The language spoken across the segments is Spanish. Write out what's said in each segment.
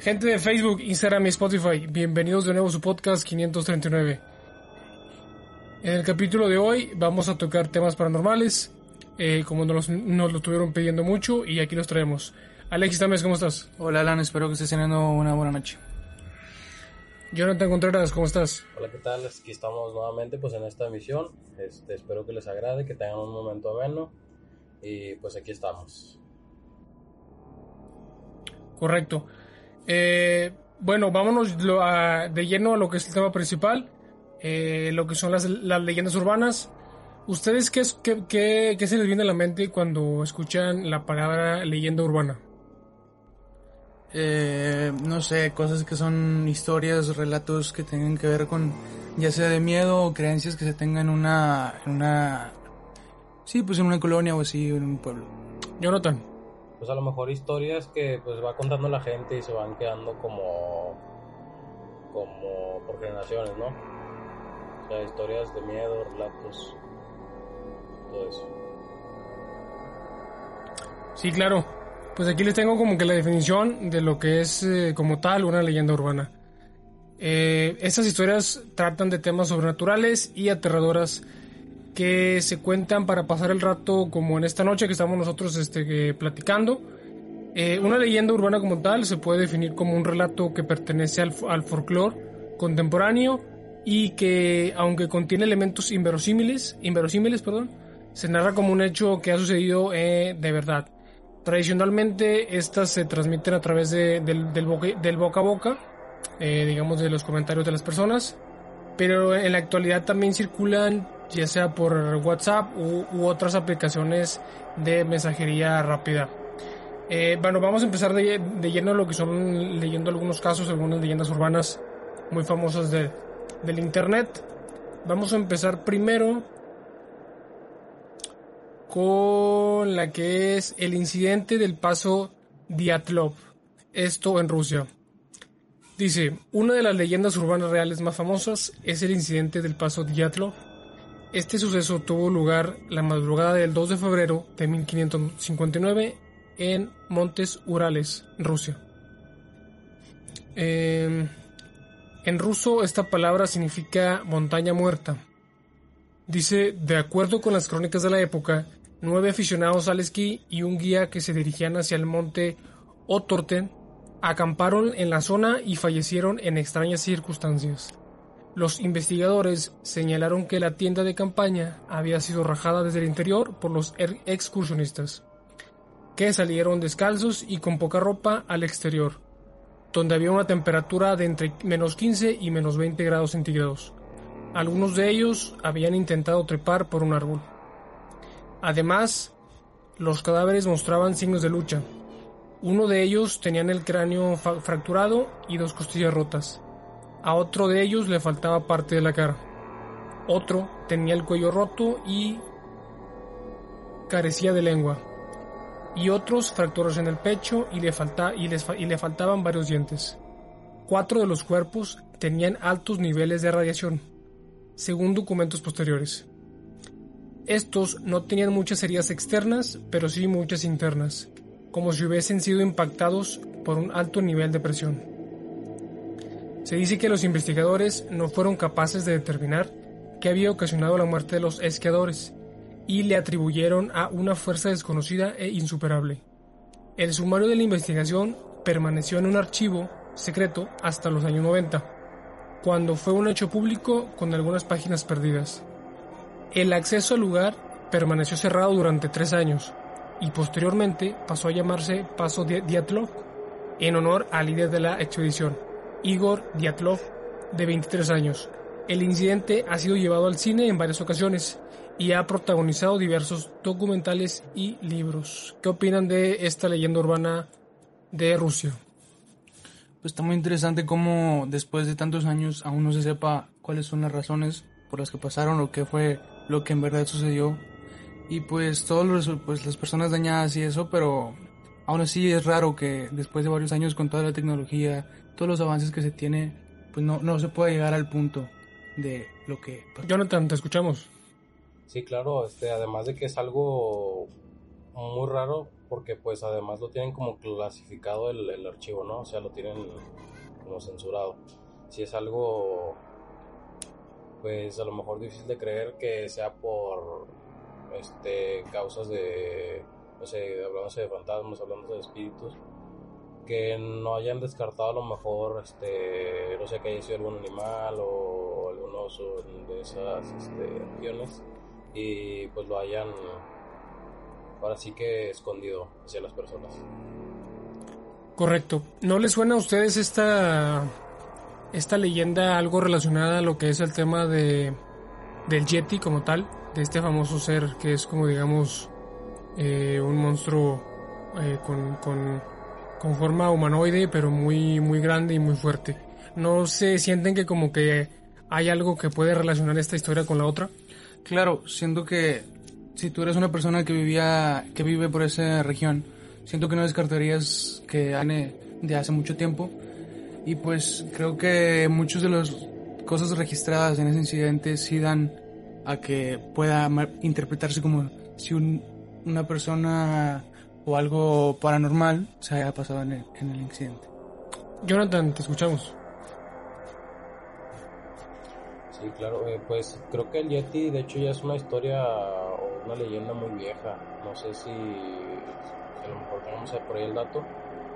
Gente de Facebook, Instagram y Spotify, bienvenidos de nuevo a su podcast 539. En el capítulo de hoy vamos a tocar temas paranormales, eh, como nos, nos, lo estuvieron pidiendo mucho y aquí los traemos. Alexis Tames, ¿cómo estás? Hola Alan, espero que estés teniendo una buena noche. Jonathan Contreras, ¿cómo estás? Hola, ¿qué tal? Aquí estamos nuevamente pues en esta emisión. Este, espero que les agrade, que tengan un momento ameno y pues aquí estamos. Correcto. Eh, bueno, vámonos a, de lleno a lo que es el tema principal, eh, lo que son las, las, leyendas urbanas. ¿Ustedes qué, qué, qué, qué se les viene a la mente cuando escuchan la palabra leyenda urbana? Eh, no sé, cosas que son historias, relatos que tengan que ver con ya sea de miedo o creencias que se tengan en una, en una, sí, pues en una colonia o así, en un pueblo. Jonathan. Pues a lo mejor historias que pues va contando la gente y se van quedando como, como por generaciones, ¿no? O sea, historias de miedo, relatos, todo eso. Sí, claro. Pues aquí les tengo como que la definición de lo que es eh, como tal una leyenda urbana. Eh, estas historias tratan de temas sobrenaturales y aterradoras que se cuentan para pasar el rato como en esta noche que estamos nosotros este, platicando. Eh, una leyenda urbana como tal se puede definir como un relato que pertenece al, al folclore contemporáneo y que aunque contiene elementos inverosímiles, inverosímiles perdón, se narra como un hecho que ha sucedido de verdad. Tradicionalmente estas se transmiten a través de, del, del, boca, a boca, eh, digamos de los comentarios de las personas, pero en la actualidad también circulan ya sea por WhatsApp u, otras aplicaciones de mensajería rápida. Eh, bueno, vamos a empezar de, de, lleno lo que son leyendo algunos casos, algunas leyendas urbanas muy famosas de, del Internet. Vamos a empezar primero con la que es el incidente del paso Diatlov, esto en Rusia. Dice, una de las leyendas urbanas reales más famosas es el incidente del paso Diatlov. Este suceso tuvo lugar la madrugada del 2 de febrero de 1559 en Montes Urales, Rusia. Eh, en ruso esta palabra significa montaña muerta. Dice, de acuerdo con las crónicas de la época, nueve aficionados al esquí y un guía que se dirigían hacia el monte Otorten acamparon en la zona y fallecieron en extrañas circunstancias. Los investigadores señalaron que la tienda de campaña había sido rajada desde el interior por los excursionistas, que salieron descalzos y con poca ropa al exterior, donde había una temperatura de entre menos 15 y menos 20 grados centígrados. Algunos de ellos habían intentado trepar por un árbol. Además, los cadáveres mostraban signos de lucha. Uno de ellos tenía el cráneo fracturado y dos costillas rotas. A otro de ellos le faltaba parte de la cara. Otro tenía el cuello roto y carecía de lengua. Y otros fracturas en el pecho y le, y le faltaban varios dientes. Cuatro de los cuerpos tenían altos niveles de radiación, según documentos posteriores. Estos no tenían muchas heridas externas, pero sí muchas internas, como si hubiesen sido impactados por un alto nivel de presión. Se dice que los investigadores no fueron capaces de determinar qué había ocasionado la muerte de los esquiadores y le atribuyeron a una fuerza desconocida e insuperable. El sumario de la investigación permaneció en un archivo secreto hasta los años 90, cuando fue un hecho público con algunas páginas perdidas. El acceso al lugar permaneció cerrado durante tres años y posteriormente pasó a llamarse Paso Diatlov en honor al líder de la expedición, Igor Diatlov, de 23 años. El incidente ha sido llevado al cine en varias ocasiones y ha protagonizado diversos documentales y libros. ¿Qué opinan de esta leyenda urbana de Rusia? Pues está muy interesante cómo después de tantos años aún no se sepa cuáles son las razones por las que pasaron o qué fue lo que en verdad sucedió. Y pues todos los, pues las personas dañadas y eso, pero aún así es raro que después de varios años con toda la tecnología, todos los avances que se tiene, pues no, no se pueda llegar al punto de lo que. Jonathan, te escuchamos. Sí, claro, este, además de que es algo muy raro porque pues además lo tienen como clasificado el, el archivo, ¿no? O sea, lo tienen como censurado. Si es algo pues a lo mejor difícil de creer que sea por este causas de no sé, hablándose de fantasmas, hablándose de espíritus, que no hayan descartado a lo mejor, este, no sé, que haya sido algún animal o algún oso de esas este, regiones y pues lo hayan ahora sí que escondido hacia las personas. Correcto. ¿No les suena a ustedes esta esta leyenda algo relacionada a lo que es el tema de del Yeti como tal, de este famoso ser que es como digamos eh, un monstruo eh, con, con, forma humanoide pero muy muy grande y muy fuerte. ¿No se sienten que como que hay algo que puede relacionar esta historia con la otra? Claro, siento que si tú eres una persona que vivía que vive por esa región, siento que no descartarías que Ane de hace mucho tiempo y pues creo que muchas de las cosas registradas en ese incidente sí dan a que pueda interpretarse como si una persona o algo paranormal se haya pasado en el, incidente. Jonathan, te escuchamos. Sí, claro, eh, pues creo que el Yeti de hecho ya es una historia o una leyenda muy vieja. No sé si, a lo mejor tenemos por ahí el dato,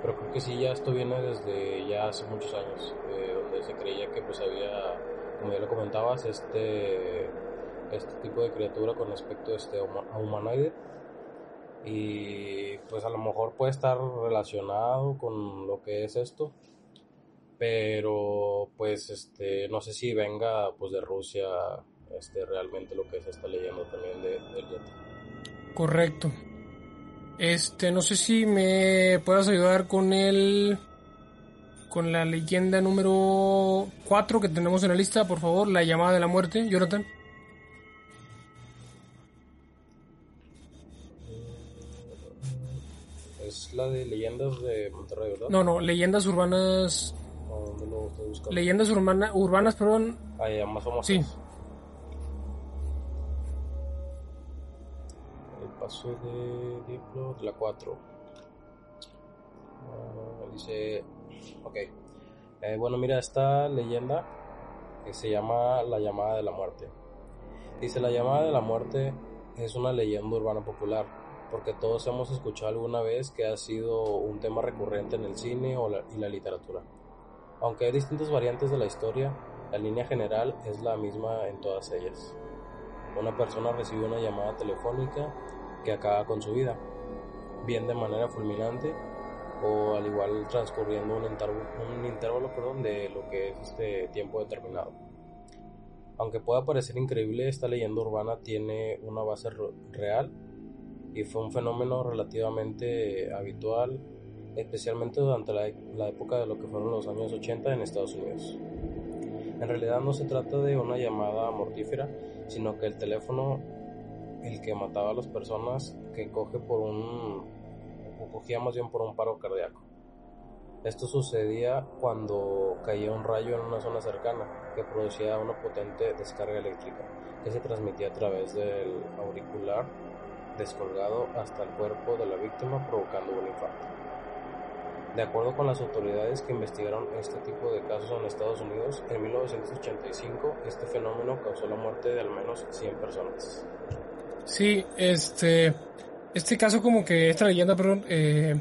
pero creo que sí, ya esto viene desde ya hace muchos años, eh, donde se creía que pues había, como ya lo comentabas, este, este tipo de criatura con aspecto este, a humanoide y pues a lo mejor puede estar relacionado con lo que es esto pero pues este no sé si venga pues de Rusia este realmente lo que se está leyendo también de, del Yeti correcto este, no sé si me puedas ayudar con el. con la leyenda número 4 que tenemos en la lista, por favor, la llamada de la muerte, Jonathan. La de leyendas de Monterrey, ¿verdad? No, no, leyendas urbanas. Leyendas urbana, urbanas, perdón. Ah, ya, más famosas. Sí. paso de Diplo, la 4. Ah, dice, ok. Eh, bueno, mira, esta leyenda que se llama La llamada de la muerte. Dice, la llamada de la muerte es una leyenda urbana popular, porque todos hemos escuchado alguna vez que ha sido un tema recurrente en el cine y la literatura. Aunque hay distintas variantes de la historia, la línea general es la misma en todas ellas. Una persona recibe una llamada telefónica que acaba con su vida, bien de manera fulminante o al igual transcurriendo un un intervalo perdón, de lo que es este tiempo determinado. Aunque pueda parecer increíble, esta leyenda urbana tiene una base real y fue un fenómeno relativamente habitual, especialmente durante la, la época de lo que fueron los años 80 en Estados Unidos. En realidad no se trata de una llamada mortífera, sino que el teléfono el que mataba a las personas que coge por un o cogía más bien por un paro cardíaco. Esto sucedía cuando caía un rayo en una zona cercana que producía una potente descarga eléctrica que se transmitía a través del auricular descolgado hasta el cuerpo de la víctima provocando un infarto. De acuerdo con las autoridades que investigaron este tipo de casos en Estados Unidos, en 1985 este fenómeno causó la muerte de al menos 100 personas. Sí, este, este caso como que, esta leyenda, perdón, eh,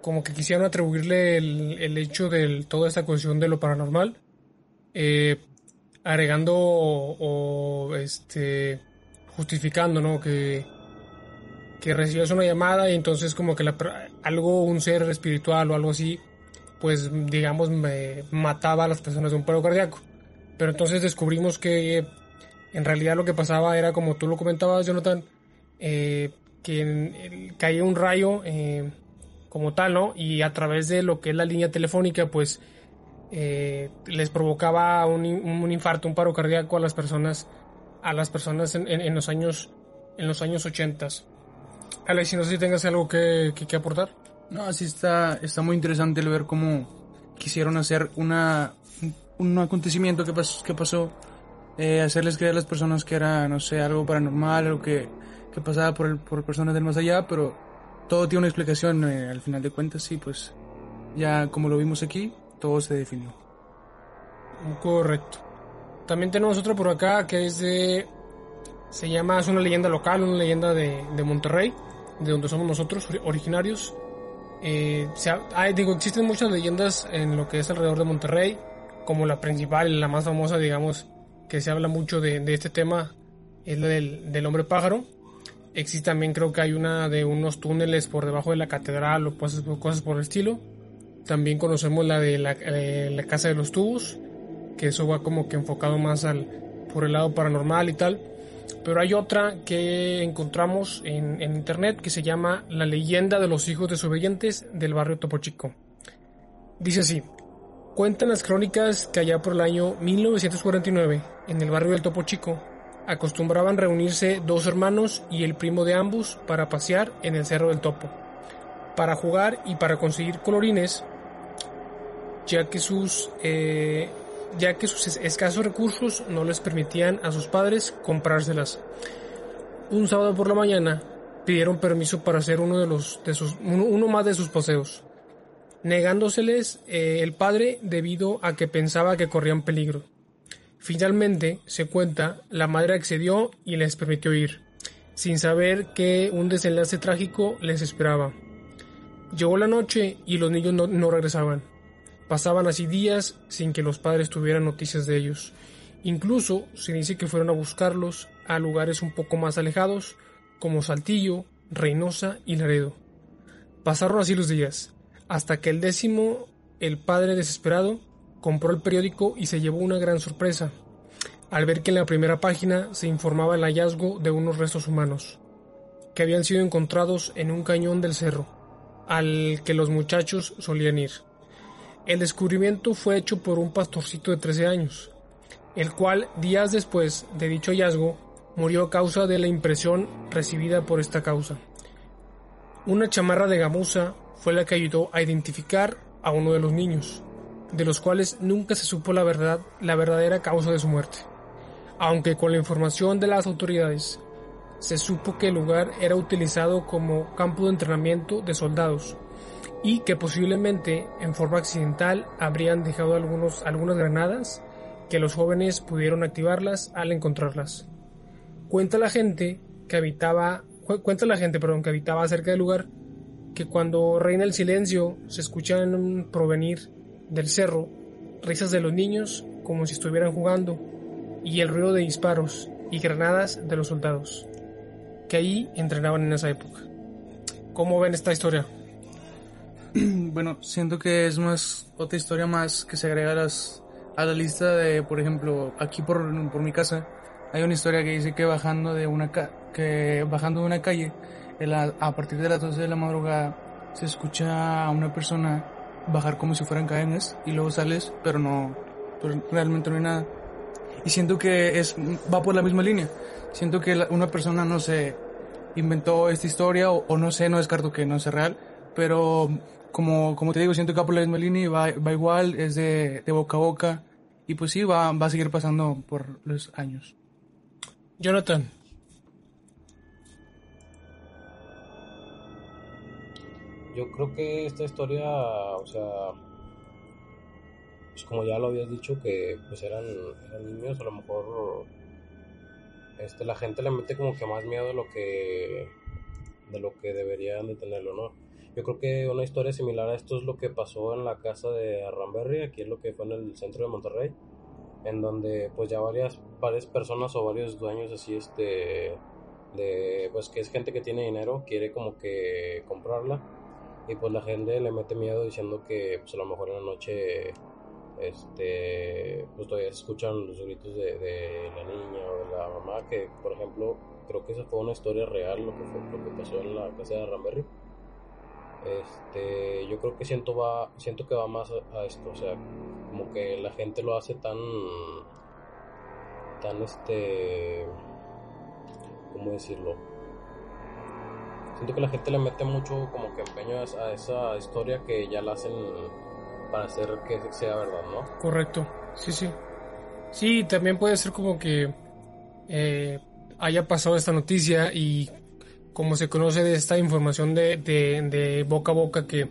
como que quisieron atribuirle el, hecho de toda esta cuestión de lo paranormal, eh, agregando o, este, justificando, ¿no? Que, que recibías una llamada y entonces como que algo, un ser espiritual o algo así, pues digamos, me mataba a las personas de un paro cardíaco. Pero entonces descubrimos que en realidad lo que pasaba era, como tú lo comentabas, Jonathan, eh, que caía un rayo eh, como tal, ¿no? Y a través de lo que es la línea telefónica, pues eh, les provocaba un, un, infarto, un paro cardíaco a las personas, a las personas en, los años, en los años 80. Alex, no sé si tengas algo que, que, aportar. No, así está, está muy interesante el ver cómo quisieron hacer una, un acontecimiento que, que pasó eh, hacerles creer a las personas que era, no sé, algo paranormal, o que que pasaba por, el, por personas del más allá, pero todo tiene una explicación eh, al final de cuentas y pues ya como lo vimos aquí, todo se definió. Correcto. También tenemos otro por acá que es de... Se llama, es una leyenda local, una leyenda de, de Monterrey, de donde somos nosotros originarios. Eh, digo, existen muchas leyendas en lo que es alrededor de Monterrey, como la principal, la más famosa, digamos, que se habla mucho de, de este tema, es la del, del, hombre pájaro. Existe también, creo que hay una de unos túneles por debajo de la catedral o cosas, cosas por el estilo. También conocemos la de la, eh, la casa de los tubos, que eso va como que enfocado más al por el lado paranormal y tal. Pero hay otra que encontramos en, internet que se llama La leyenda de los hijos desobedientes del barrio Topo Chico. Dice así, cuentan las crónicas que allá por el año 1949, en el barrio del Topo Chico, acostumbraban reunirse dos hermanos y el primo de ambos para pasear en el Cerro del Topo, para jugar y para conseguir colorines, ya que sus eh, ya que sus escasos recursos no les permitían a sus padres comprárselas. Un sábado por la mañana pidieron permiso para hacer uno, de los, de sus, uno, más de sus paseos, negándoseles eh, el padre debido a que pensaba que corrían peligro. Finalmente, se cuenta, la madre accedió y les permitió ir, sin saber que un desenlace trágico les esperaba. Llegó la noche y los niños no regresaban. Pasaban así días sin que los padres tuvieran noticias de ellos. Incluso se dice que fueron a buscarlos a lugares un poco más alejados, como Saltillo, Reynosa y Laredo. Pasaron así los días, hasta que el décimo, el padre desesperado, compró el periódico y se llevó una gran sorpresa, al ver que en la primera página se informaba el hallazgo de unos restos humanos, que habían sido encontrados en un cañón del cerro, al que los muchachos solían ir. El descubrimiento fue hecho por un pastorcito de 13 años, el cual días después de dicho hallazgo murió a causa de la impresión recibida por esta causa. Una chamarra de gamuza fue la que ayudó a identificar a uno de los niños, de los cuales nunca se supo la verdad, la verdadera causa de su muerte. Aunque con la información de las autoridades se supo que el lugar era utilizado como campo de entrenamiento de soldados y que posiblemente en forma accidental habrían dejado algunos, algunas granadas que los jóvenes pudieron activarlas al encontrarlas. Cuenta la gente que habitaba, cuenta la gente, perdón, que habitaba cerca del lugar que cuando reina el silencio se escuchan provenir del cerro risas de los niños como si estuvieran jugando y el ruido de disparos y granadas de los soldados que ahí entrenaban en esa época. ¿Cómo ven esta historia? bueno, siento que es más otra historia más que se agrega a, las, a la lista de, por ejemplo, aquí por, por mi casa hay una historia que dice que bajando de una que bajando de una calle a partir de las 12 de la madrugada se escucha a una persona bajar como si fueran cadenas y luego sales, pero no pero realmente no hay nada. Y siento que es va por la misma línea. Siento que una persona no se inventó esta historia o, o no sé, no descarto que no sea real, pero como, como te digo, siento que Apple Melini va, va igual, es de, de, boca a boca. Y pues sí, va, va a seguir pasando por los años. Jonathan. Yo creo que esta historia, o sea, pues como ya lo habías dicho, que pues eran, eran niños, a lo mejor este, la gente le mete como que más miedo de lo que de lo que deberían de tenerlo, ¿no? Yo creo que una historia similar a esto es lo que pasó en la casa de Ramberry, aquí es lo que fue en el centro de Monterrey, en donde pues ya varias, varias personas o varios dueños así este de pues que es gente que tiene dinero, quiere como que comprarla y pues la gente le mete miedo diciendo que pues a lo mejor en la noche este pues todavía se escuchan los gritos de, de la niña o de la mamá que por ejemplo creo que esa fue una historia real lo que fue lo que pasó en la casa de Ramberry este yo creo que siento va siento que va más a, esto o sea como que la gente lo hace tan tan este cómo decirlo siento que la gente le mete mucho como que empeño a esa historia que ya la hacen para hacer que sea verdad no correcto sí sí. Sí también puede ser como que eh, haya pasado esta noticia y como se conoce de esta información de, de, boca a boca que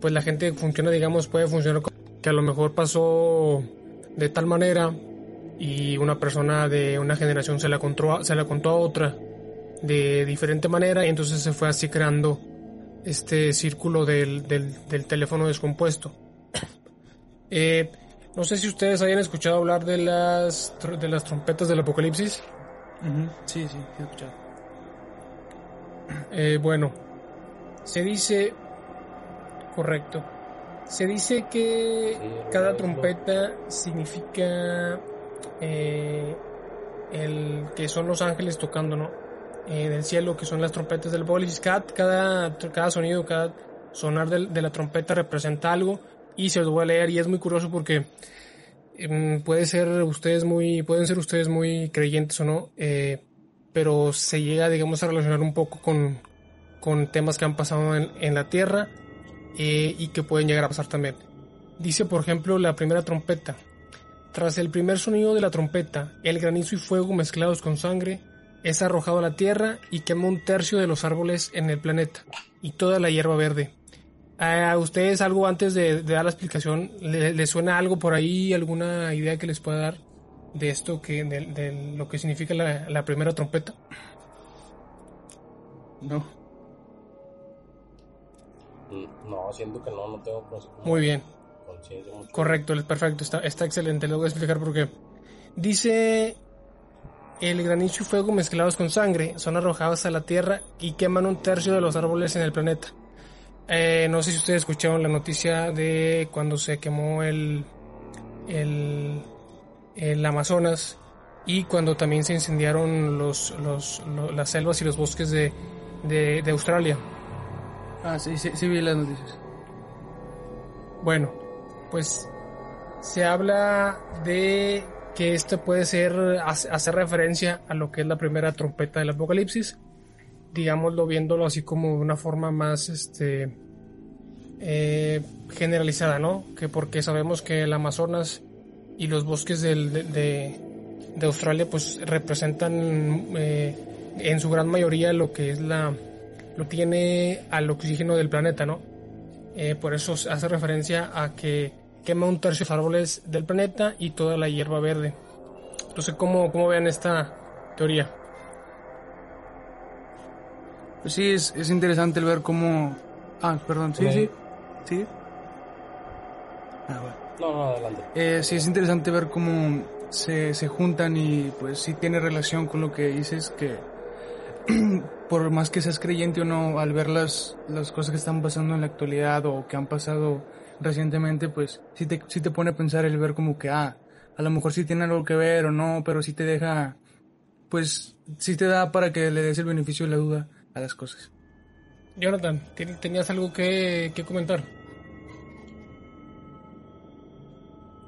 pues la gente funciona, digamos, puede funcionar que a lo mejor pasó de tal manera y una persona de una generación se la contó, se la contó a otra de diferente manera y entonces se fue así creando este círculo del, del, del teléfono descompuesto. Eh, no sé si ustedes hayan escuchado hablar de las, de las trompetas del apocalipsis. Sí, sí, he escuchado. Eh, bueno, se dice, correcto, se dice que cada trompeta significa eh, el que son los ángeles tocando, ¿no? Eh, del cielo, que son las trompetas del apocalipsis. Cada, cada, cada sonido, cada sonar de, de la trompeta representa algo y se los voy a leer y es muy curioso porque mm, puede ser ustedes muy pueden ser ustedes muy creyentes o no eh, pero se llega digamos a relacionar un poco con, con temas que han pasado en, la tierra eh, y que pueden llegar a pasar también dice por ejemplo la primera trompeta tras el primer sonido de la trompeta el granizo y fuego mezclados con sangre es arrojado a la tierra y quema un tercio de los árboles en el planeta y toda la hierba verde ¿A ustedes algo antes de, dar la explicación? ¿le, suena algo por ahí? ¿Alguna idea que les pueda dar de esto, que de, de lo que significa la, la, primera trompeta? No. No, siento que no, no tengo Muy bien. Correcto, es perfecto, está, está excelente. Le voy a explicar por qué. Dice el granizo y fuego mezclados con sangre son arrojados a la tierra y queman un tercio de los árboles en el planeta. Eh, no sé si ustedes escucharon la noticia de cuando se quemó el, el, el Amazonas y cuando también se incendiaron los, los, las selvas y los bosques de, de, de Australia. Ah, sí, sí, sí vi las noticias. Bueno, pues se habla de que esto puede ser hacer referencia a lo que es la primera trompeta del apocalipsis digámoslo viéndolo así como de una forma más este eh, generalizada, ¿no? Que porque sabemos que el Amazonas y los bosques del, de, de, de, Australia pues representan eh, en su gran mayoría lo que es la lo tiene al oxígeno del planeta, ¿no? Eh, por eso hace referencia a que quema un tercio de los árboles del planeta y toda la hierba verde. Entonces, ¿cómo, cómo vean esta teoría? Pues sí, es, es interesante el ver cómo... Ah, perdón, sí, sí. ¿Sí? Ah, bueno. No, no, adelante. Eh, sí, es interesante ver cómo se, se juntan y pues sí tiene relación con lo que dices que por más que seas creyente o no, al ver las, las cosas que están pasando en la actualidad o que han pasado recientemente, pues sí te, sí te pone a pensar el ver como que, ah, a lo mejor sí tiene algo que ver o no, pero sí te deja, pues sí te da para que le des el beneficio de la duda a las cosas. Jonathan, ¿tenías algo que, que comentar?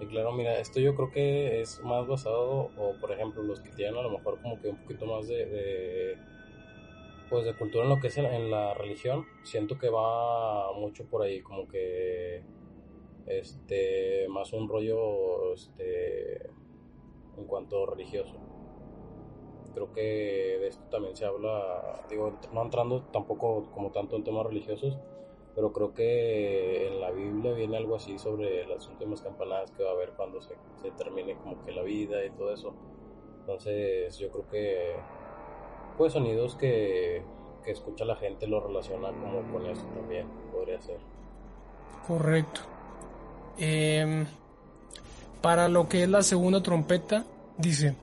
Claro, mira, esto yo creo que es más basado, o por ejemplo, los que tienen a lo mejor como que un poquito más de, de pues de cultura en lo que es en, en, la religión, siento que va mucho por ahí, como que este más un rollo este en cuanto religioso. Creo que de esto también se habla, digo, no entrando tampoco como tanto en temas religiosos, pero creo que en la Biblia viene algo así sobre las últimas campanadas que va a haber cuando se, se termine como que la vida y todo eso. Entonces yo creo que pues sonidos que, que escucha la gente lo relaciona como con eso también, podría ser. Correcto. Eh, para lo que es la segunda trompeta, dice,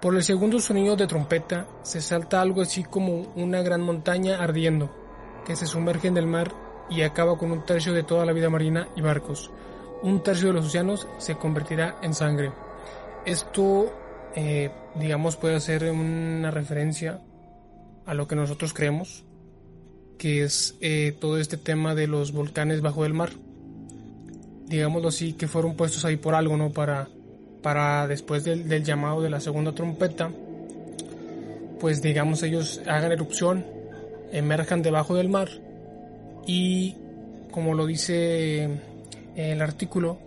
por el segundo sonido de trompeta se salta algo así como una gran montaña ardiendo, que se sumerge en el mar y acaba con un tercio de toda la vida marina y barcos. Un tercio de los océanos se convertirá en sangre. Esto, eh, digamos, puede ser una referencia a lo que nosotros creemos, que es eh, todo este tema de los volcanes bajo el mar. Digámoslo así, que fueron puestos ahí por algo, ¿no? Para para después del, del, llamado de la segunda trompeta, pues digamos ellos hagan erupción, emerjan debajo del mar y como lo dice el artículo,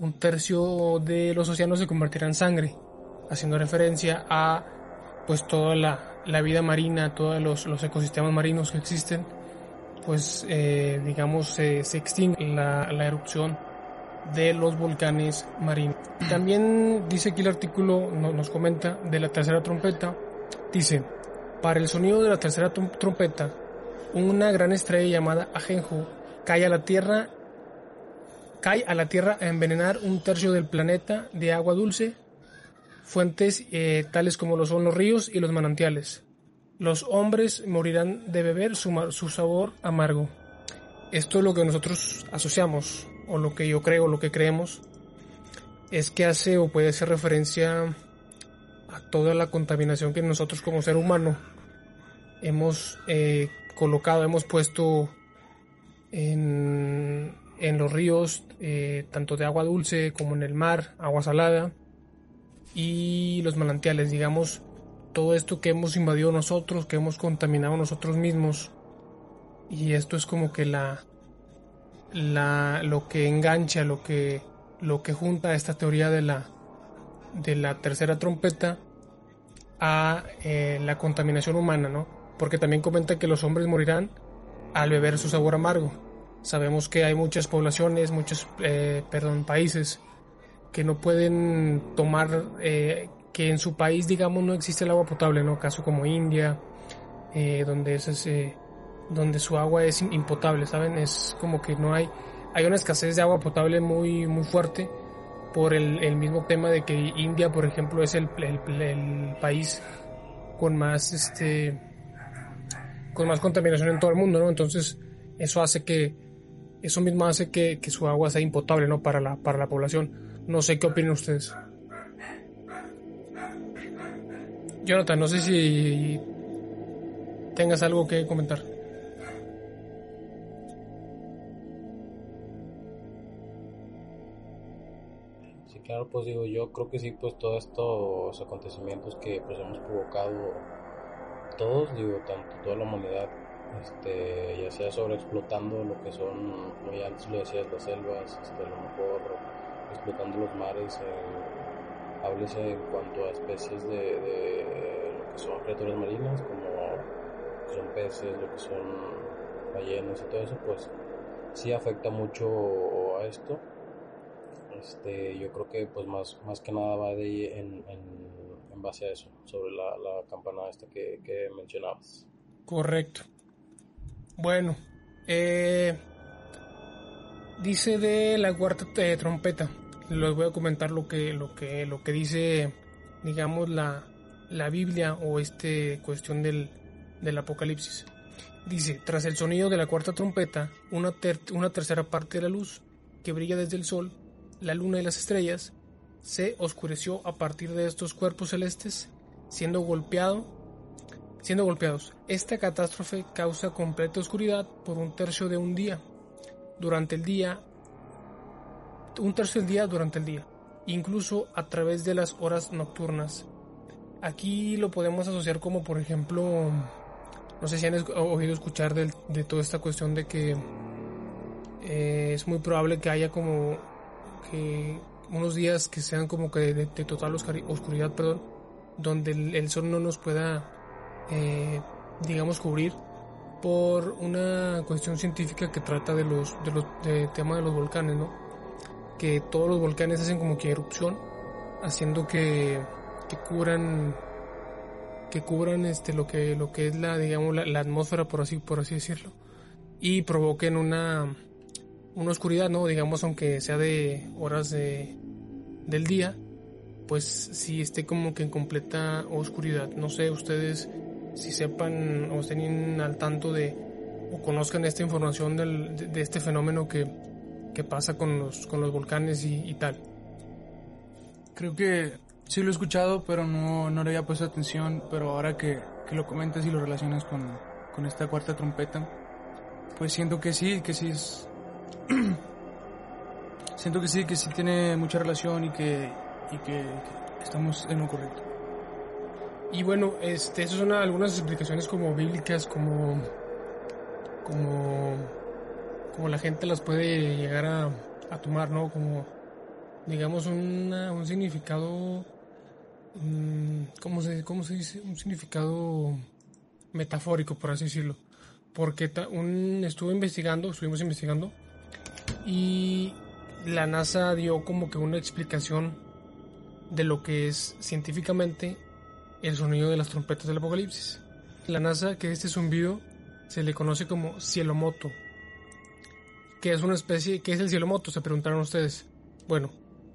un tercio de los océanos se convertirá en sangre, haciendo referencia a pues toda la, la vida marina, todos los, los, ecosistemas marinos que existen, pues eh, digamos se extingue la, la, erupción de los volcanes marinos. También dice aquí el artículo, nos comenta de la tercera trompeta, dice, para el sonido de la tercera trompeta, una gran estrella llamada Ajenjo cae a la Tierra cae a la Tierra a envenenar un tercio del planeta de agua dulce, fuentes eh, tales como lo son los ríos y los manantiales. Los hombres morirán de beber su, su sabor amargo. Esto es lo que nosotros asociamos, o lo que yo creo, lo que creemos, es que hace o puede hacer referencia a toda la contaminación que nosotros como ser humano hemos eh, colocado, hemos puesto en, los ríos, eh, tanto de agua dulce como en el mar, agua salada, y los manantiales, digamos, todo esto que hemos invadido nosotros, que hemos contaminado nosotros mismos. Y esto es como que la, la lo que engancha, lo que, lo que junta esta teoría de la, de la tercera trompeta a eh, la contaminación humana, ¿no? Porque también comenta que los hombres morirán al beber su sabor amargo. Sabemos que hay muchas poblaciones, muchos, eh, perdón, países que no pueden tomar, eh, que en su país, digamos, no existe el agua potable, ¿no? Caso como India, eh, donde es, donde su agua es impotable, ¿saben? Es como que no hay, hay una escasez de agua potable muy, muy fuerte por el, el mismo tema de que India, por ejemplo, es el, el país con más, este, con más contaminación en todo el mundo, ¿no? Entonces, eso hace que eso mismo hace que, su agua sea impotable ¿no? para, la, para la población. No sé qué opinan ustedes. Jonathan, no sé si tengas algo que comentar. Sí, claro, pues digo, yo creo que sí, pues todos estos acontecimientos que pues hemos provocado todos, digo, tanto toda la humanidad este, ya sea sobreexplotando lo que son, como ya antes lo decías, las selvas, este, a lo mejor explotando los mares, eh, háblese en cuanto a especies de, lo que son criaturas marinas, como son peces, lo que son ballenas y todo eso, pues sí afecta mucho a esto. Este, yo creo que pues más, más que nada va de en, en, base a eso, sobre la, la campana esta que, que mencionabas. Correcto. Bueno, eh, dice de la cuarta eh, trompeta. Les voy a comentar lo que, lo que, lo que dice, digamos, la, la Biblia o este cuestión del, del Apocalipsis. Dice, tras el sonido de la cuarta trompeta, una, una tercera parte de la luz que brilla desde el sol, la luna y las estrellas, se oscureció a partir de estos cuerpos celestes, siendo golpeado siendo golpeados. Esta catástrofe causa completa oscuridad por un tercio de un día. Durante el día, un tercio del día durante el día, incluso a través de las horas nocturnas. Aquí lo podemos asociar como, por ejemplo, no sé si han oído escuchar de, toda esta cuestión de que eh, es muy probable que haya como que unos días que sean como que de, total oscuridad, perdón, donde el sol no nos pueda eh, digamos, cubrir por una cuestión científica que trata de los, de los de tema de los volcanes, ¿no? Que todos los volcanes hacen como que erupción, haciendo que, que cubran que cubran este lo que lo que es la digamos la, atmósfera por así por así decirlo y provoquen una una oscuridad no digamos aunque sea de horas de, del día pues si esté como que en completa oscuridad no sé ustedes si sepan o estén al tanto de o conozcan esta información del, de, este fenómeno que, que, pasa con los, con los volcanes y, tal. Creo que sí lo he escuchado, pero no, no le había puesto atención, pero ahora que, que lo comentas y lo relacionas con, con esta cuarta trompeta, pues siento que sí, que sí es... siento que sí, que sí tiene mucha relación y que, y que, que estamos en lo correcto. Y bueno, este, esas son algunas explicaciones como bíblicas, como, como, como la gente las puede llegar a, tomar, ¿no? Como, digamos, un significado mm, ¿cómo se, ¿cómo se dice? Un significado metafórico, por así decirlo. Porque un, estuve investigando, estuvimos investigando, y la NASA dio como que una explicación de lo que es científicamente el sonido de las trompetas del apocalipsis. La NASA que este zumbido se le conoce como cielomoto. Que es una especie, ¿qué es el cielomoto? Se preguntaron ustedes. Bueno,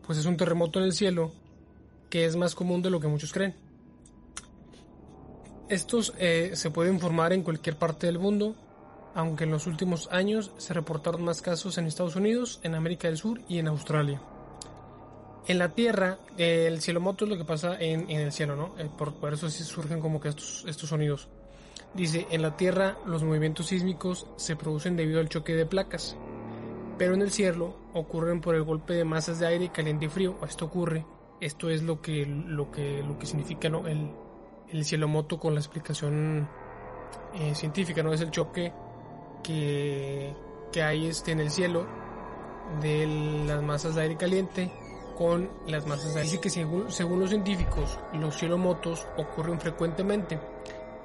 pues es un terremoto en el cielo que es más común de lo que muchos creen. Estos eh, se pueden formar en cualquier parte del mundo, aunque en los últimos años se reportaron más casos en Estados Unidos, en América del Sur y en Australia. En la Tierra, el cielomoto es lo que pasa en, el cielo, ¿no? Por, eso sí surgen como que estos, sonidos. Dice, en la Tierra los movimientos sísmicos se producen debido al choque de placas, pero en el cielo ocurren por el golpe de masas de aire caliente y frío. Esto ocurre, esto es lo que, lo que, lo que significa el, el cielomoto con la explicación eh, científica, ¿no? Es el choque que, que hay este, en el cielo de las masas de aire caliente con las masas de aire. Dice que según, según los científicos, los cielomotos ocurren frecuentemente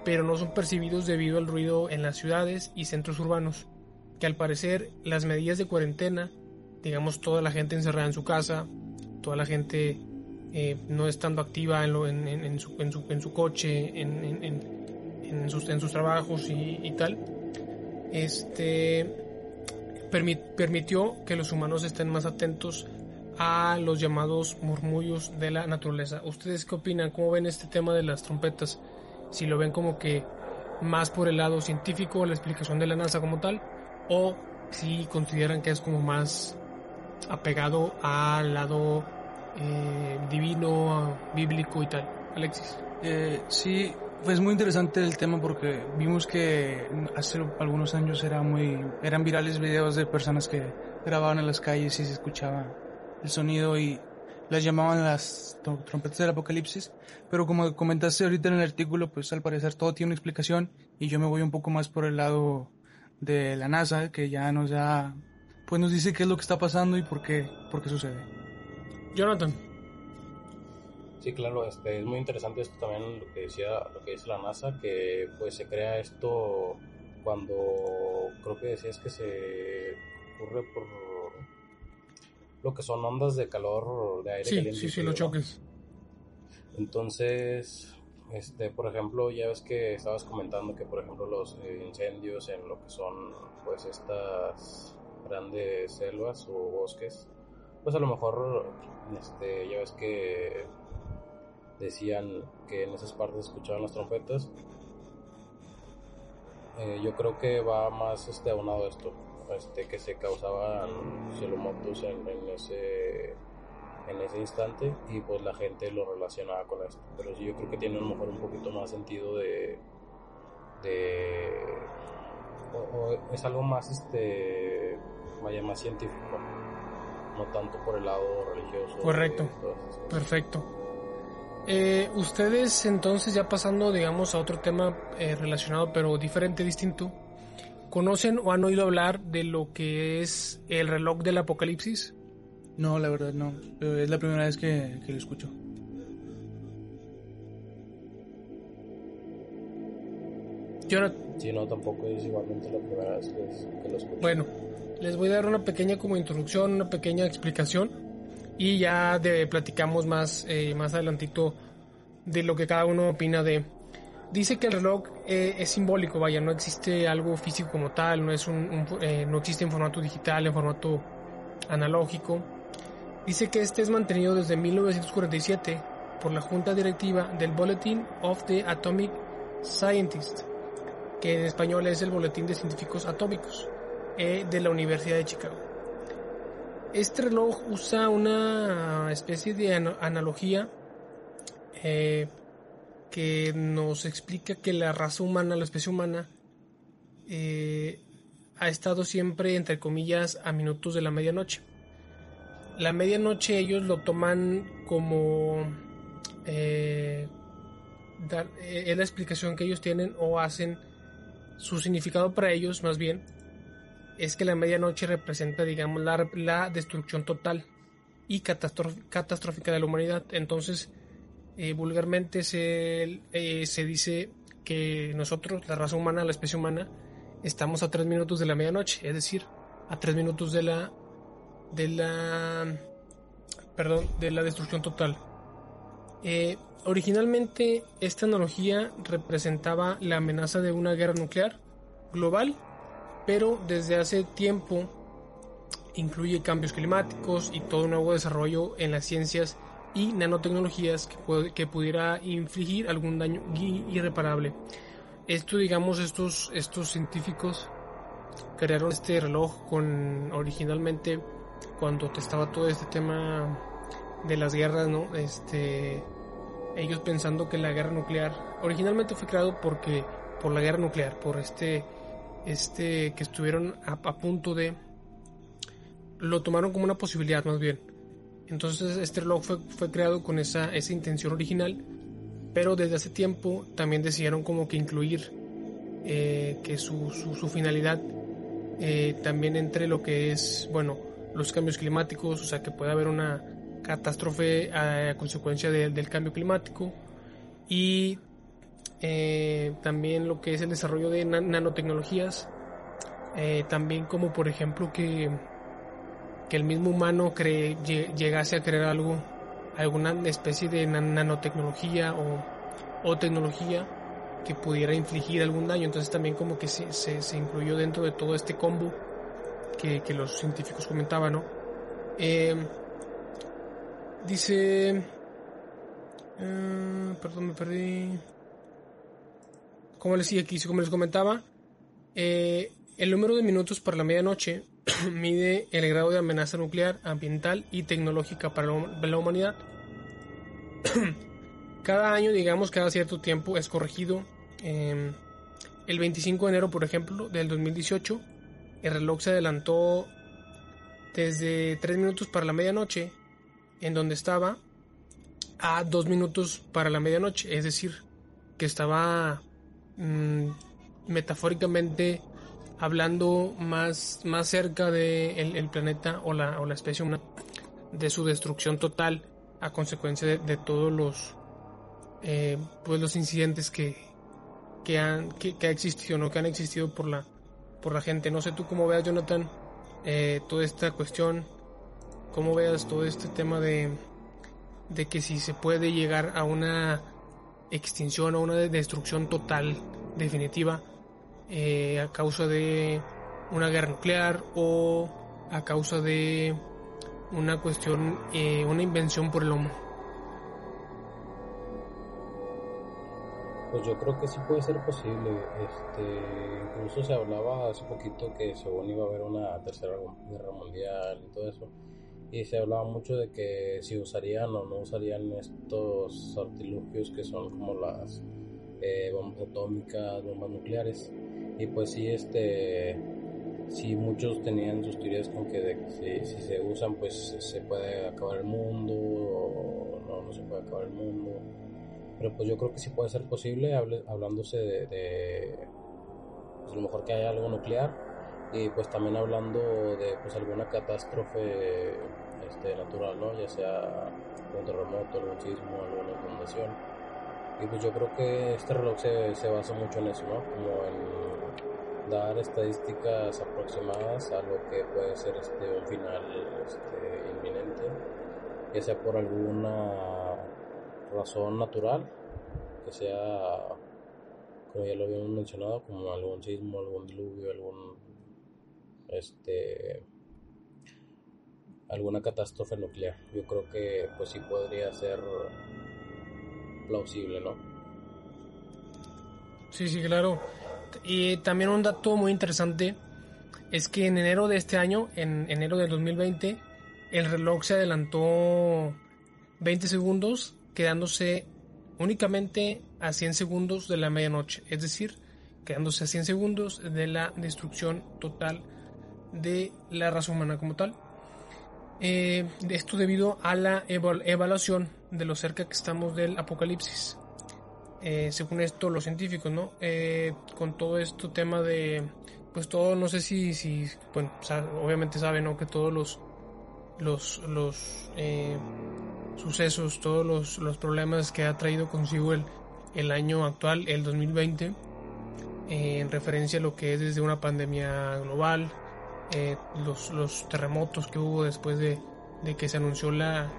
pero no son percibidos debido al ruido en las ciudades y centros urbanos, que al parecer las medidas de cuarentena, digamos toda la gente encerrada en su casa, toda la gente eh, no estando activa en, en, su, en, su, en su, coche, en, sus, sus, trabajos y, tal, este, permitió que los humanos estén más atentos a los llamados murmullos de la naturaleza. ¿Ustedes qué opinan? ¿Cómo ven este tema de las trompetas? si lo ven como que más por el lado científico, la explicación de la NASA como tal, o si consideran que es como más apegado al lado eh, divino, bíblico y tal. Alexis. Eh, sí, pues muy interesante el tema porque vimos que hace algunos años era muy, eran virales videos de personas que grababan en las calles y se escuchaba el sonido y las llamaban las trompetas del apocalipsis, pero como comentaste ahorita en el artículo, pues al parecer todo tiene una explicación y yo me voy un poco más por el lado de la NASA, que ya nos da, pues nos dice qué es lo que está pasando y por qué, por qué sucede. Jonathan. Sí, claro, este, es muy interesante esto también lo que decía, lo que dice la NASA, que pues se crea esto cuando creo que decías que se ocurre por lo que son ondas de calor de aire sí, caliente. Sí, sí, los choques. Entonces, este, por ejemplo, ya ves que estabas comentando que, por ejemplo, los eh, incendios en lo que son, pues, estas grandes selvas o bosques, pues a lo mejor, este, ya ves que decían que en esas partes escuchaban las trompetas. Eh, yo creo que va más este aunado esto este, que se causaban cielomotos en, en, ese en ese instante y pues la gente lo relacionaba con esto. Pero sí yo creo que tiene a lo mejor un poquito más sentido de de es algo más este vaya más científico no tanto por el lado religioso correcto. perfecto eh, ustedes entonces ya pasando digamos a otro tema eh, relacionado pero diferente distinto ¿Conocen o han oído hablar de lo que es el reloj del apocalipsis? No, la verdad no. Es la primera vez que, lo escucho. Yo no... Sí, no, tampoco es igualmente la primera vez que, lo escucho. Bueno, les voy a dar una pequeña como introducción, una pequeña explicación y ya de, platicamos más, eh, más adelantito de lo que cada uno opina de, dice que el reloj eh, es simbólico, vaya, no existe algo físico como tal, no, es un, eh, no existe en formato digital, en formato analógico. Dice que este es mantenido desde 1947 por la junta directiva del Bulletin of the Atomic Scientists, que en español es el Boletín de Científicos Atómicos de la Universidad de Chicago. Este reloj usa una especie de analogía que nos explica que la raza humana, la especie humana, eh, ha estado siempre, entre comillas, a minutos de la medianoche. La medianoche ellos lo toman como... Eh, eh, es la explicación que ellos tienen o hacen su significado para ellos más bien es que la medianoche representa digamos la, la destrucción total y catastrófica de la humanidad entonces Eh, vulgarmente se, eh, se dice que nosotros, la raza humana, la especie humana, estamos a tres minutos de la medianoche, es decir, a tres minutos de la de la perdón de la destrucción total. Eh, originalmente esta analogía representaba la amenaza de una guerra nuclear global, pero desde hace tiempo incluye cambios climáticos y todo un nuevo desarrollo en las ciencias y nanotecnologías que, que pudiera infligir algún daño irreparable. Esto, digamos, estos, estos científicos crearon este reloj con originalmente cuando estaba todo este tema de las guerras, ¿no? Este, ellos pensando que la guerra nuclear originalmente fue creado porque por la guerra nuclear, por este, este que estuvieron a punto de lo tomaron como una posibilidad más bien. Entonces este reloj fue, fue creado con esa, esa intención original, pero desde hace tiempo también decidieron como que incluir eh, que su, su, finalidad eh, también entre lo que es, bueno, los cambios climáticos, o sea que puede haber una catástrofe a, consecuencia del cambio climático y eh, también lo que es el desarrollo de nanotecnologías, también como por ejemplo que que el mismo humano cree, llegase a crear algo, alguna especie de nanotecnología o, tecnología que pudiera infligir algún daño. Entonces también como que se, se, incluyó dentro de todo este combo que, los científicos comentaban, ¿no? Em, dice... Eh, perdón, me perdí. Como les, aquí, como les comentaba, eh, el número de minutos para la medianoche mide el grado de amenaza nuclear, ambiental y tecnológica para la humanidad. cada año, digamos, cada cierto tiempo es corregido. Em, el 25 de enero, por ejemplo, del 2018, el reloj se adelantó desde 3 minutos para la medianoche, en donde estaba, a 2 minutos para la medianoche. Es decir, que estaba mm, metafóricamente hablando más, más cerca de el planeta o la, o la especie humana, de su destrucción total a consecuencia de, todos los, eh, pues los incidentes que, que, han, que, ha existido, ¿no? que han existido por la, por la gente. No sé tú cómo veas, Jonathan, eh, toda esta cuestión, cómo veas todo este tema de, de que si se puede llegar a una extinción o una destrucción total, definitiva, eh, a causa de una guerra nuclear o a causa de una cuestión, eh, una invención por el hombre. Pues yo creo que sí puede ser posible. Este, incluso se hablaba hace poquito que según iba a haber una tercera guerra mundial y todo eso. Y se hablaba mucho de que si usarían o no usarían estos artilugios que son como las eh, bombas atómicas, bombas nucleares. Y pues sí, este, sí muchos tenían sus teorías con que si, se usan pues se puede acabar el mundo o no, no se puede acabar el mundo. Pero pues yo creo que sí puede ser posible, hablándose de, pues a lo mejor que haya algo nuclear y pues también hablando de pues alguna catástrofe este, natural, ¿no? Ya sea un terremoto, algún sismo, alguna inundación. Y pues yo creo que este reloj se, se basa mucho en eso, ¿no? Como en dar estadísticas aproximadas a lo que puede ser este un final este, inminente, que sea por alguna razón natural, que sea, como ya lo habíamos mencionado, como algún sismo, algún diluvio, algún este alguna catástrofe nuclear. Yo creo que pues sí podría ser plausible, ¿no? Sí, sí, claro. Y también un dato muy interesante es que en enero de este año, en enero del 2020, el reloj se adelantó 20 segundos, quedándose únicamente a 100 segundos de la medianoche, es decir, quedándose a 100 segundos de la destrucción total de la raza humana como tal. Eh, esto debido a la evaluación de lo cerca que estamos del apocalipsis. Eh, según esto los científicos, ¿no? Eh, con todo esto tema de, pues todo, no sé si, si obviamente saben, ¿no? Que todos los, los, los, sucesos, todos los, los, problemas que ha traído consigo el, el año actual, el 2020, eh, en referencia a lo que es desde una pandemia global, eh, los, los, terremotos que hubo después de, de que se anunció la,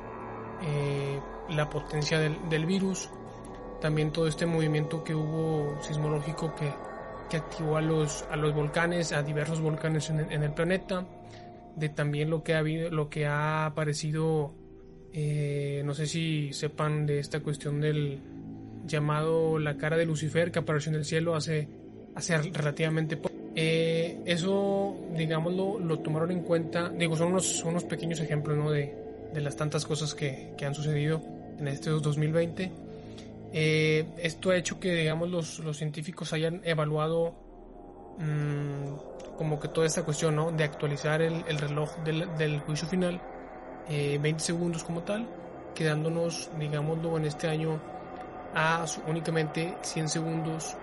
eh, la potencia del, del, virus, también todo este movimiento que hubo sismológico que, que activó a los, a los volcanes, a diversos volcanes en en el planeta, de también lo que ha habido, lo que ha aparecido, eh, no sé si sepan de esta cuestión del llamado la cara de Lucifer que apareció en el cielo hace, hace relativamente poco. Eh, eso, digamos, lo, tomaron en cuenta, digo, son unos, unos pequeños ejemplos ¿no? de, de las tantas cosas que, que, han sucedido en este 2020. Eh, esto ha hecho que, digamos, los, los científicos hayan evaluado mmm, como que toda esta cuestión, ¿no? De actualizar el, el reloj del, del, juicio final, eh, 20 segundos como tal, quedándonos, digámoslo, en este año a únicamente 100 segundos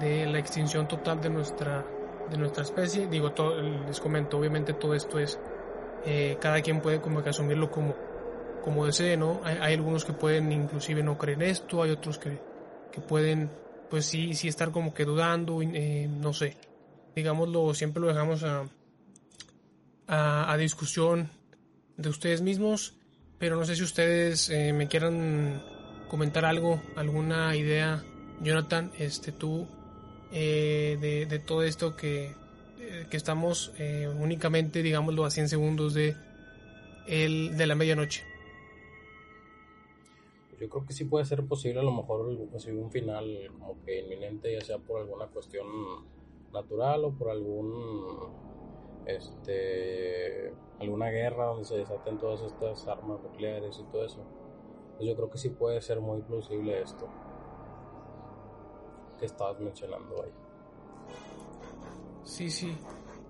de la extinción total de nuestra, de nuestra especie. Digo, todo, les comento, obviamente todo esto es, eh, cada quien puede como que asumirlo como, como desee, ¿no? Hay, algunos que pueden inclusive no creer esto, hay otros que, que pueden, pues sí, sí estar como que dudando, eh, no sé digámoslo, siempre lo dejamos a, a, a, discusión de ustedes mismos, pero no sé si ustedes eh, me quieran comentar algo, alguna idea, Jonathan, este tú, eh, de, de, todo esto que, eh, que estamos eh, únicamente, digámoslo, a 100 segundos de, el, de la medianoche. Yo creo que sí puede ser posible a lo mejor así un final como que inminente, ya sea por alguna cuestión natural o por algún este alguna guerra donde se desaten todas estas armas nucleares y todo eso. Pues yo creo que sí puede ser muy plausible esto estabas mencionando ahí. Sí, sí.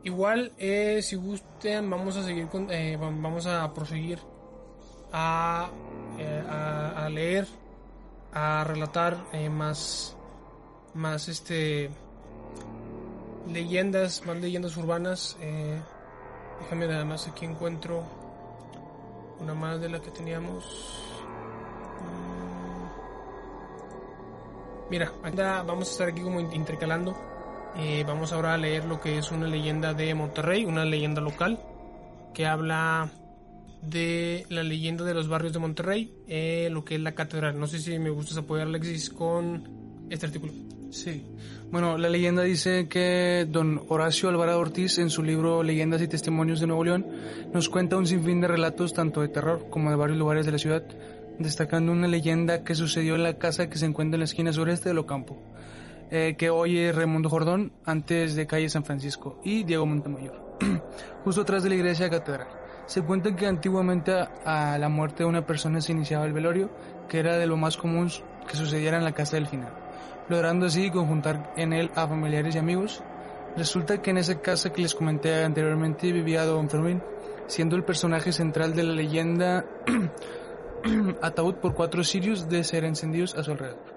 Igual, eh, si gusten, vamos a seguir con, eh, vamos a proseguir a, eh, a, a, leer, a relatar eh, más, más este leyendas, más leyendas urbanas. Eh, déjame nada más aquí encuentro una más de la que teníamos. Mira, vamos a estar aquí como intercalando. Eh, vamos ahora a leer lo que es una leyenda de Monterrey, una leyenda local que habla de la leyenda de los barrios de Monterrey, eh, lo que es la catedral. No sé si me gustas apoyar, Alexis, con este artículo. Sí. Bueno, la leyenda dice que don Horacio Alvarado Ortiz, en su libro Leyendas y Testimonios de Nuevo León, nos cuenta un sinfín de relatos tanto de terror como de varios lugares de la ciudad, destacando una leyenda que sucedió en la casa que se encuentra en la esquina sureste de Locampo, eh, que hoy es Raimundo Jordón, antes de calle San Francisco, y Diego Montemayor, justo atrás de la iglesia catedral. Se cuenta que antiguamente a, a la muerte de una persona se iniciaba el velorio, que era de lo más común que sucediera en la casa del final logrando así conjuntar en él a familiares y amigos. Resulta que en esa casa que les comenté anteriormente vivía Don Fermín, siendo el personaje central de la leyenda ataúd por cuatro sirios de ser encendidos a su alrededor.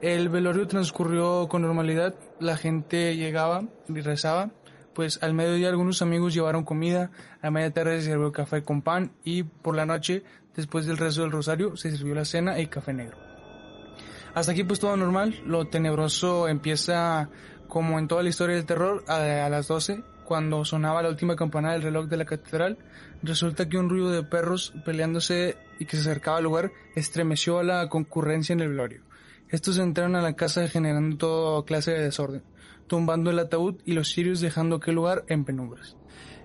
El velorio transcurrió con normalidad, la gente llegaba y rezaba, pues al mediodía algunos amigos llevaron comida, a media tarde se sirvió café con pan y por la noche, después del rezo del rosario, se sirvió la cena y café negro. Hasta aquí pues todo normal, lo tenebroso empieza como en toda la historia del terror a, a las 12, cuando sonaba la última campana del reloj de la catedral, resulta que un ruido de perros peleándose y que se acercaba al lugar estremeció a la concurrencia en el velorio. Estos entraron a la casa generando toda clase de desorden, tumbando el ataúd y los sirios dejando aquel lugar en penumbras.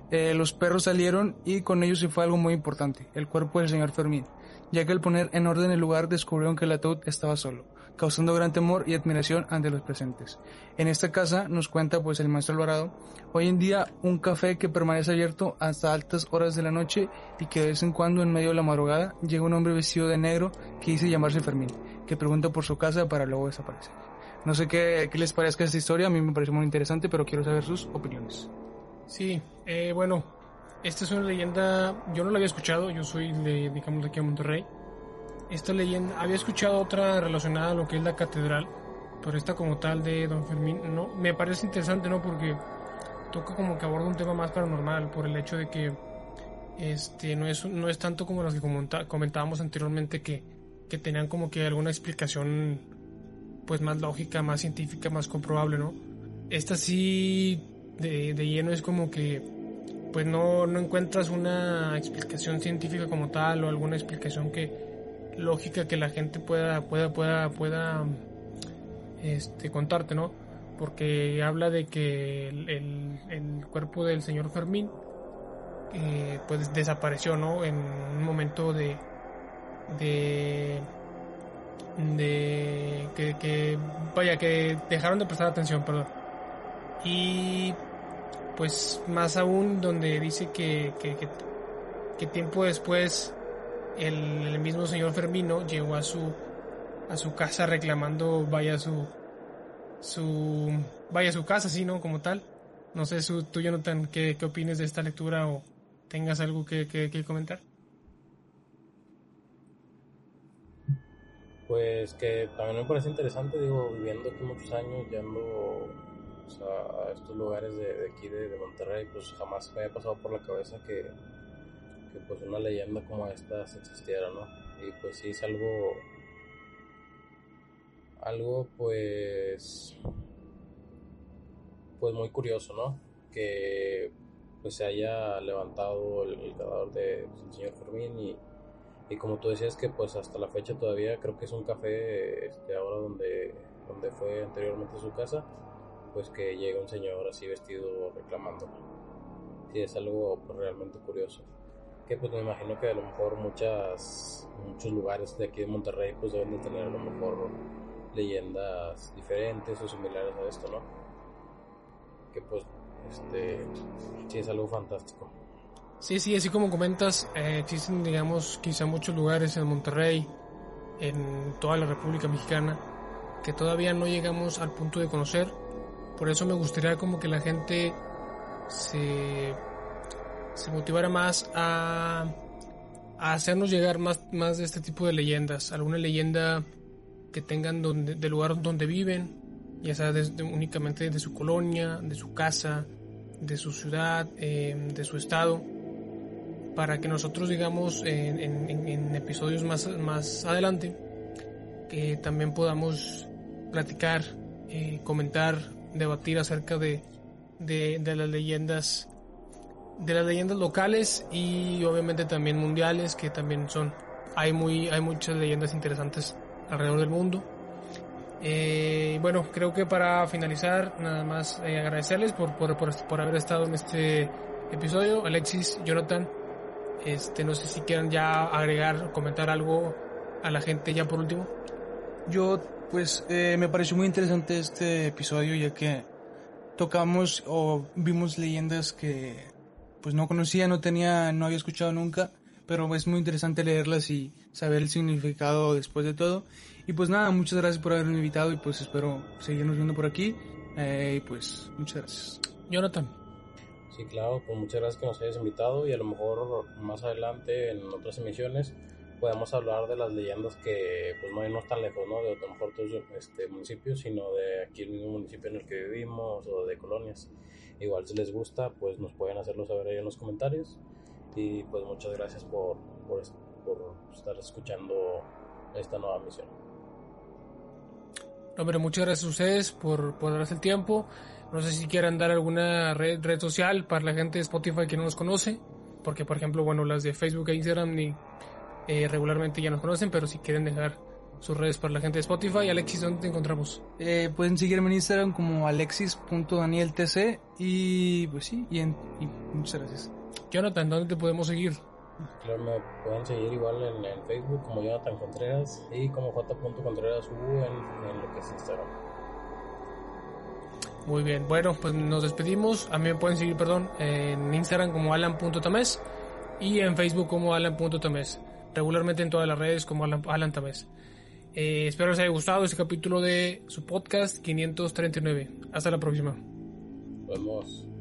Eh, los perros salieron y con ellos se fue algo muy importante, el cuerpo del señor Fermín, ya que al poner en orden el lugar descubrieron que el ataúd estaba solo causando gran temor y admiración ante los presentes. En esta casa, nos cuenta pues el maestro Alvarado, hoy en día un café que permanece abierto hasta altas horas de la noche y que de vez en cuando en medio de la madrugada llega un hombre vestido de negro que dice llamarse Fermín, que pregunta por su casa para luego desaparecer. No sé qué, qué les parezca esta historia, a mí me parece muy interesante, pero quiero saber sus opiniones. Sí, eh, bueno, esta es una leyenda, yo no la había escuchado, yo soy de, digamos, de aquí a Monterrey esta leyenda, había escuchado otra relacionada a lo que es la catedral, pero esta como tal de Don Fermín, no, me parece interesante, ¿no? Porque toca como que aborda un tema más paranormal, por el hecho de que este no es, no es tanto como las que comentábamos anteriormente que, que tenían como que alguna explicación pues más lógica, más científica, más comprobable, ¿no? Esta sí de, de lleno es como que pues no, no encuentras una explicación científica como tal o alguna explicación que lógica que la gente pueda pueda pueda pueda este contarte, ¿no? Porque habla de que el, el cuerpo del señor Fermín eh, pues desapareció, ¿no? En un momento de de de que, vaya que dejaron de prestar atención, perdón. Y pues más aún donde dice que, que, tiempo después el, mismo señor Fermino llegó a su a su casa reclamando vaya su su vaya su casa, sí, ¿no? Como tal. No sé, su, tú, Jonathan, ¿qué, qué opinas de esta lectura o tengas algo que, que, comentar? Pues que también me parece interesante, digo, viviendo aquí muchos años, yendo a estos lugares de, aquí de, Monterrey, pues jamás me había pasado por la cabeza que, que pues una leyenda como esta existiera, ¿no? Y pues sí es algo, algo pues, pues muy curioso, ¿no? Que pues se haya levantado el, el cadáver del señor Fermín y, y, como tú decías que pues hasta la fecha todavía creo que es un café este, ahora donde, donde fue anteriormente su casa, pues que llega un señor así vestido reclamando. Sí, es algo pues, realmente curioso. Que pues me imagino que a lo mejor muchas, muchos lugares de aquí de Monterrey pues deben de tener a lo mejor leyendas diferentes o similares a esto, ¿no? Que pues este, sí, es algo fantástico. Sí, sí, así como comentas, eh, existen, digamos, quizá muchos lugares en Monterrey, en toda la República Mexicana, que todavía no llegamos al punto de conocer. Por eso me gustaría como que la gente se, se motivara más a, a hacernos llegar más, más de este tipo de leyendas. Alguna leyenda que tengan donde, del lugar donde viven, ya sea únicamente de su colonia, de su casa, de su ciudad, em, de su estado, para que nosotros digamos en, episodios más, más adelante que también podamos platicar, eh, comentar, debatir acerca de, de, las leyendas de las leyendas locales y obviamente también mundiales que también son hay muy hay muchas leyendas interesantes alrededor del mundo eh, bueno, creo que para finalizar, nada más eh, agradecerles por, por, por, haber estado en este episodio. Alexis, Jonathan, este, no sé si quieran ya agregar, comentar algo a la gente ya por último. Yo, pues, eh, me pareció muy interesante este episodio ya que tocamos o vimos leyendas que, pues, no conocía, no tenía, no había escuchado nunca, pero es muy interesante leerlas y saber el significado después de todo. Y pues nada, muchas gracias por haberme invitado y pues espero seguirnos viendo por aquí. Eh, y pues muchas gracias. Jonathan. Sí, claro, pues muchas gracias que nos hayas invitado y a lo mejor más adelante en otras emisiones podemos hablar de las leyendas que pues no irnos tan lejos, ¿no? De a lo mejor otros este, municipios, sino de aquí el mismo municipio en el que vivimos o de colonias. Igual si les gusta, pues nos pueden hacerlo saber ahí en los comentarios. Y pues muchas gracias por, por, por estar escuchando esta nueva misión. Hombre, muchas gracias a ustedes por, por darse el tiempo. No sé si quieran dar alguna red, red social para la gente de Spotify que no nos conoce. Porque, por ejemplo, bueno, las de Facebook e Instagram ni, eh, regularmente ya nos conocen, pero si quieren dejar sus redes para la gente de Spotify. Alexis, ¿dónde te encontramos? Eh, pueden seguirme en Instagram como alexis.danieltc y pues sí, y, en, y muchas gracias. Jonathan, ¿dónde te podemos seguir? Claro, me pueden seguir igual en, Facebook como Jonathan Contreras y como J.Contreras en, en lo que es Instagram. Muy bien, bueno, pues nos despedimos. A mí me pueden seguir, perdón, en Instagram como alan.tames y en Facebook como alan.tames. Regularmente en todas las redes como Alan, alan eh, espero les haya gustado este capítulo de su podcast 539. Hasta la próxima. Nos vemos.